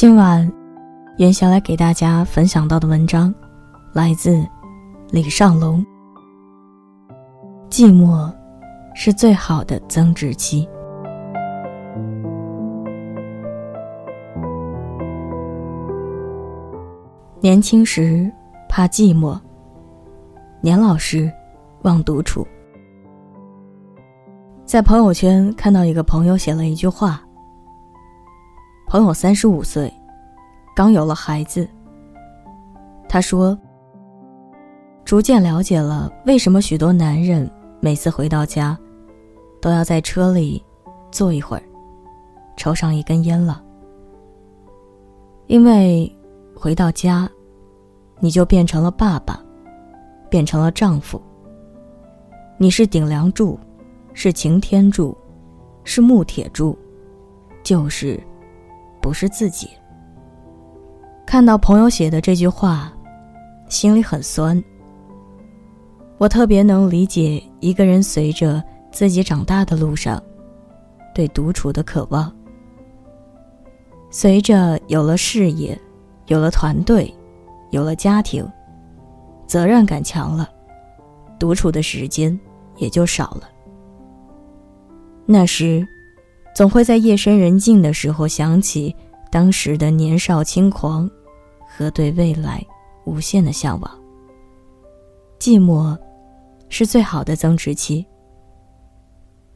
今晚，袁想来给大家分享到的文章，来自李尚龙。寂寞，是最好的增值期。年轻时怕寂寞，年老时望独处。在朋友圈看到一个朋友写了一句话。朋友三十五岁，刚有了孩子。他说：“逐渐了解了为什么许多男人每次回到家，都要在车里坐一会儿，抽上一根烟了。因为回到家，你就变成了爸爸，变成了丈夫。你是顶梁柱，是擎天柱，是木铁柱，就是。”不是自己。看到朋友写的这句话，心里很酸。我特别能理解一个人随着自己长大的路上，对独处的渴望。随着有了事业，有了团队，有了家庭，责任感强了，独处的时间也就少了。那时。总会在夜深人静的时候想起当时的年少轻狂，和对未来无限的向往。寂寞，是最好的增值期。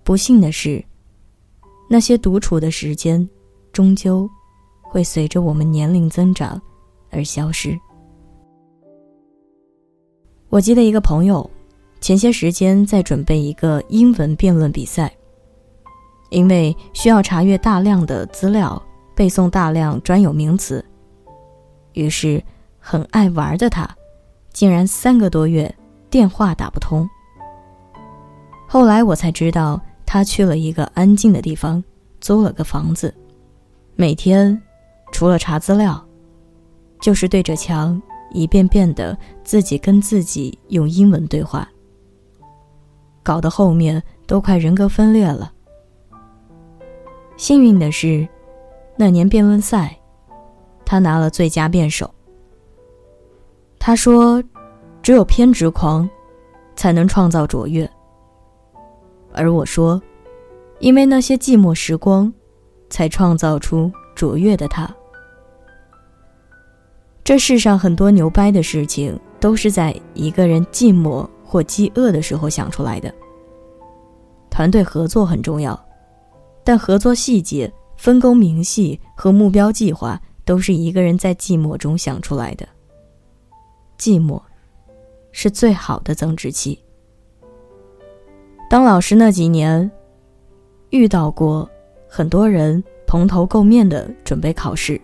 不幸的是，那些独处的时间，终究会随着我们年龄增长而消失。我记得一个朋友，前些时间在准备一个英文辩论比赛。因为需要查阅大量的资料，背诵大量专有名词，于是很爱玩的他，竟然三个多月电话打不通。后来我才知道，他去了一个安静的地方，租了个房子，每天除了查资料，就是对着墙一遍遍的自己跟自己用英文对话，搞得后面都快人格分裂了。幸运的是，那年辩论赛，他拿了最佳辩手。他说：“只有偏执狂，才能创造卓越。”而我说：“因为那些寂寞时光，才创造出卓越的他。”这世上很多牛掰的事情，都是在一个人寂寞或饥饿的时候想出来的。团队合作很重要。但合作细节、分工明细和目标计划都是一个人在寂寞中想出来的。寂寞，是最好的增值期。当老师那几年，遇到过很多人蓬头垢面的准备考试。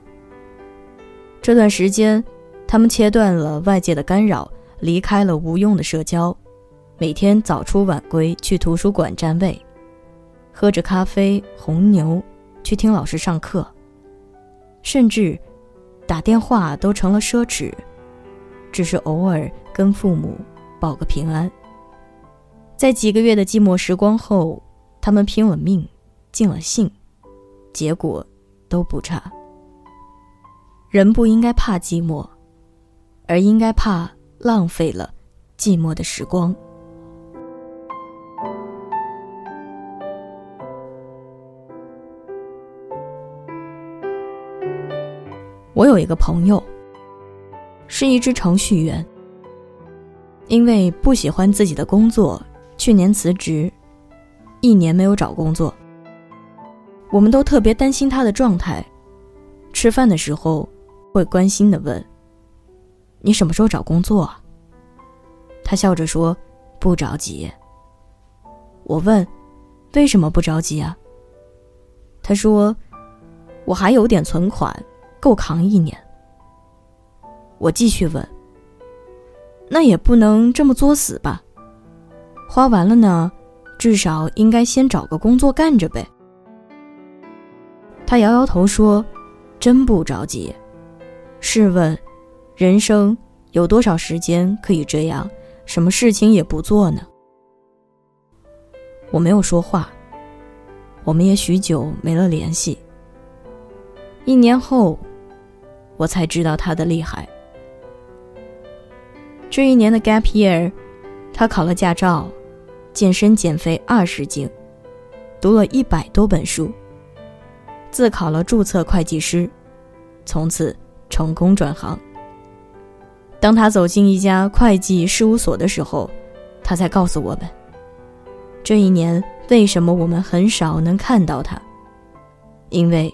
这段时间，他们切断了外界的干扰，离开了无用的社交，每天早出晚归去图书馆占位。喝着咖啡、红牛，去听老师上课，甚至打电话都成了奢侈，只是偶尔跟父母报个平安。在几个月的寂寞时光后，他们拼了命，尽了兴，结果都不差。人不应该怕寂寞，而应该怕浪费了寂寞的时光。我有一个朋友，是一只程序员。因为不喜欢自己的工作，去年辞职，一年没有找工作。我们都特别担心他的状态，吃饭的时候会关心的问：“你什么时候找工作？”啊他笑着说：“不着急。”我问：“为什么不着急啊？”他说：“我还有点存款。”够扛一年。我继续问：“那也不能这么作死吧？花完了呢，至少应该先找个工作干着呗。”他摇摇头说：“真不着急。试问，人生有多少时间可以这样，什么事情也不做呢？”我没有说话，我们也许久没了联系。一年后。我才知道他的厉害。这一年的 gap year，他考了驾照，健身减肥二十斤，读了一百多本书，自考了注册会计师，从此成功转行。当他走进一家会计事务所的时候，他才告诉我们，这一年为什么我们很少能看到他，因为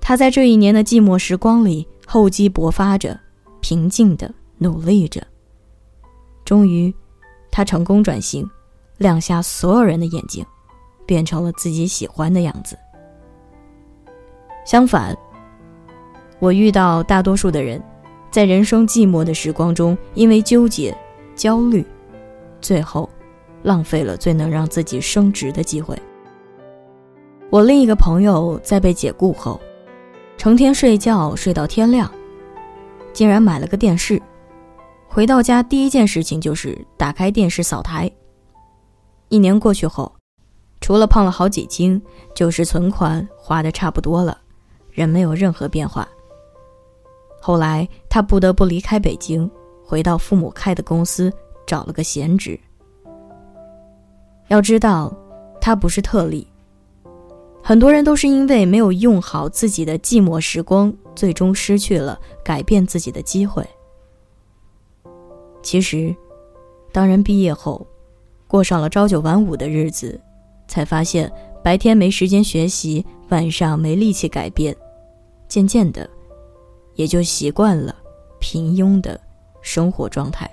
他在这一年的寂寞时光里厚积薄发着，平静的努力着。终于，他成功转型，亮瞎所有人的眼睛，变成了自己喜欢的样子。相反，我遇到大多数的人，在人生寂寞的时光中，因为纠结、焦虑，最后浪费了最能让自己升职的机会。我另一个朋友在被解雇后，成天睡觉睡到天亮，竟然买了个电视。回到家，第一件事情就是打开电视扫台。一年过去后，除了胖了好几斤，就是存款花的差不多了，人没有任何变化。后来他不得不离开北京，回到父母开的公司，找了个闲职。要知道，他不是特例，很多人都是因为没有用好自己的寂寞时光，最终失去了改变自己的机会。其实，当人毕业后，过上了朝九晚五的日子，才发现白天没时间学习，晚上没力气改变，渐渐的，也就习惯了平庸的生活状态。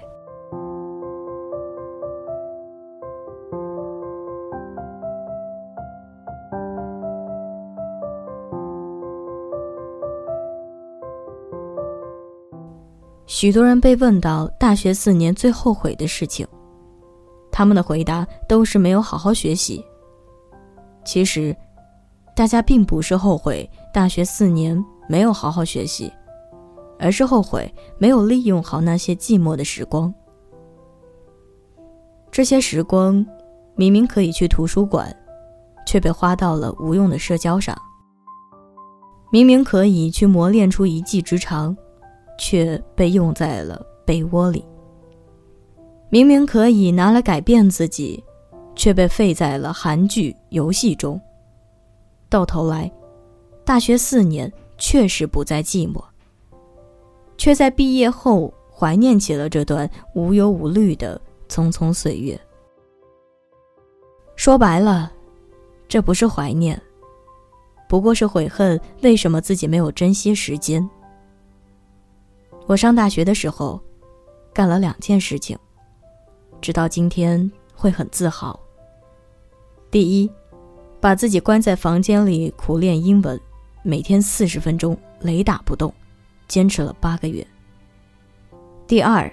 许多人被问到大学四年最后悔的事情，他们的回答都是没有好好学习。其实，大家并不是后悔大学四年没有好好学习，而是后悔没有利用好那些寂寞的时光。这些时光明明可以去图书馆，却被花到了无用的社交上；明明可以去磨练出一技之长。却被用在了被窝里。明明可以拿来改变自己，却被废在了韩剧、游戏中。到头来，大学四年确实不再寂寞，却在毕业后怀念起了这段无忧无虑的匆匆岁月。说白了，这不是怀念，不过是悔恨为什么自己没有珍惜时间。我上大学的时候，干了两件事情，直到今天会很自豪。第一，把自己关在房间里苦练英文，每天四十分钟，雷打不动，坚持了八个月。第二，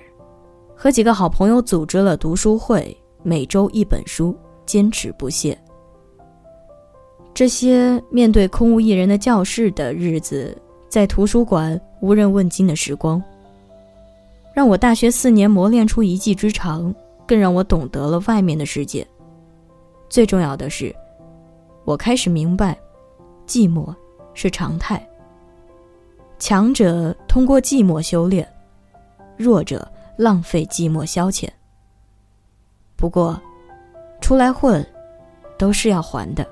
和几个好朋友组织了读书会，每周一本书，坚持不懈。这些面对空无一人的教室的日子。在图书馆无人问津的时光，让我大学四年磨练出一技之长，更让我懂得了外面的世界。最重要的是，我开始明白，寂寞是常态。强者通过寂寞修炼，弱者浪费寂寞消遣。不过，出来混，都是要还的。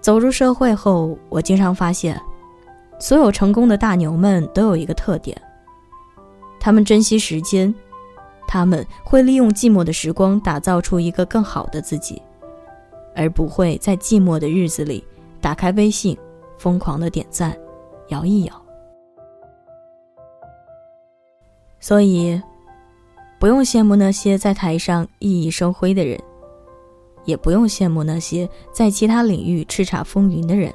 走入社会后，我经常发现，所有成功的大牛们都有一个特点：他们珍惜时间，他们会利用寂寞的时光打造出一个更好的自己，而不会在寂寞的日子里打开微信，疯狂的点赞，摇一摇。所以，不用羡慕那些在台上熠熠生辉的人。也不用羡慕那些在其他领域叱咤风云的人，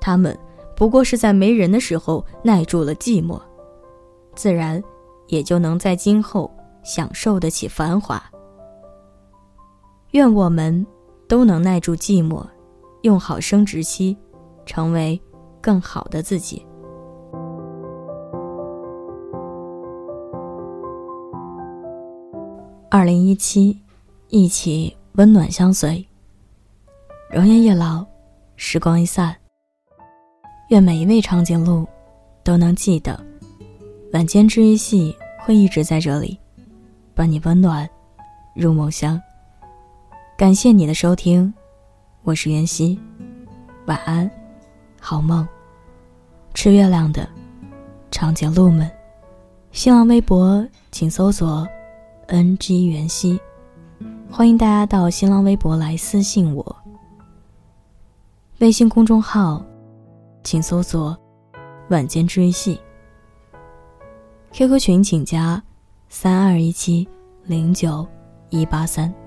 他们不过是在没人的时候耐住了寂寞，自然也就能在今后享受得起繁华。愿我们都能耐住寂寞，用好生殖期，成为更好的自己。二零一七，一起。温暖相随，容颜一老，时光一散。愿每一位长颈鹿都能记得，晚间治愈系会一直在这里，伴你温暖入梦乡。感谢你的收听，我是袁熙，晚安，好梦。吃月亮的长颈鹿们，新浪微博请搜索 “ng 袁熙”，欢迎大家到新浪微博来私信我。微信公众号。请搜索“晚间治愈系 ”，QQ 群请加三二一七零九一八三。